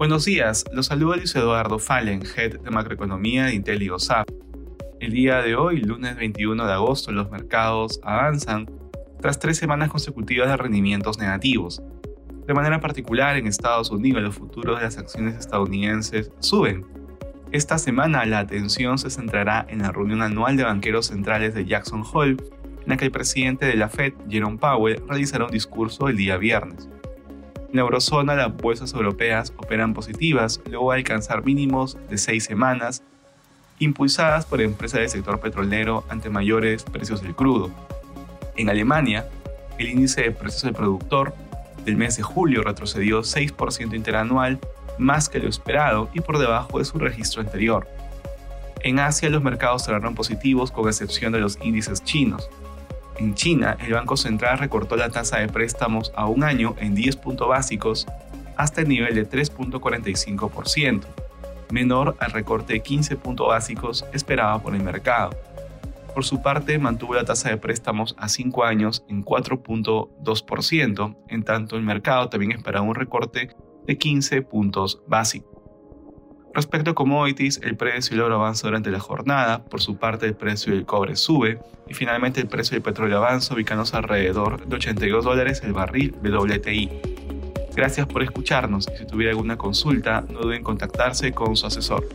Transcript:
Buenos días, los saluda Luis Eduardo Fallen, Head de Macroeconomía de Intel y El día de hoy, lunes 21 de agosto, los mercados avanzan tras tres semanas consecutivas de rendimientos negativos. De manera particular, en Estados Unidos los futuros de las acciones estadounidenses suben. Esta semana la atención se centrará en la reunión anual de banqueros centrales de Jackson Hole, en la que el presidente de la Fed, Jerome Powell, realizará un discurso el día viernes. En la eurozona, las bolsas europeas operan positivas luego de alcanzar mínimos de seis semanas, impulsadas por empresas del sector petrolero ante mayores precios del crudo. En Alemania, el índice de precios del productor del mes de julio retrocedió 6% interanual, más que lo esperado y por debajo de su registro anterior. En Asia los mercados cerraron positivos con excepción de los índices chinos, en China, el Banco Central recortó la tasa de préstamos a un año en 10 puntos básicos hasta el nivel de 3.45%, menor al recorte de 15 puntos básicos esperado por el mercado. Por su parte, mantuvo la tasa de préstamos a 5 años en 4.2%, en tanto el mercado también esperaba un recorte de 15 puntos básicos. Respecto a commodities, el precio del oro avanza durante la jornada, por su parte el precio del cobre sube y finalmente el precio del petróleo avanza ubicándose alrededor de 82 dólares el barril WTI. Gracias por escucharnos y si tuviera alguna consulta no duden en contactarse con su asesor.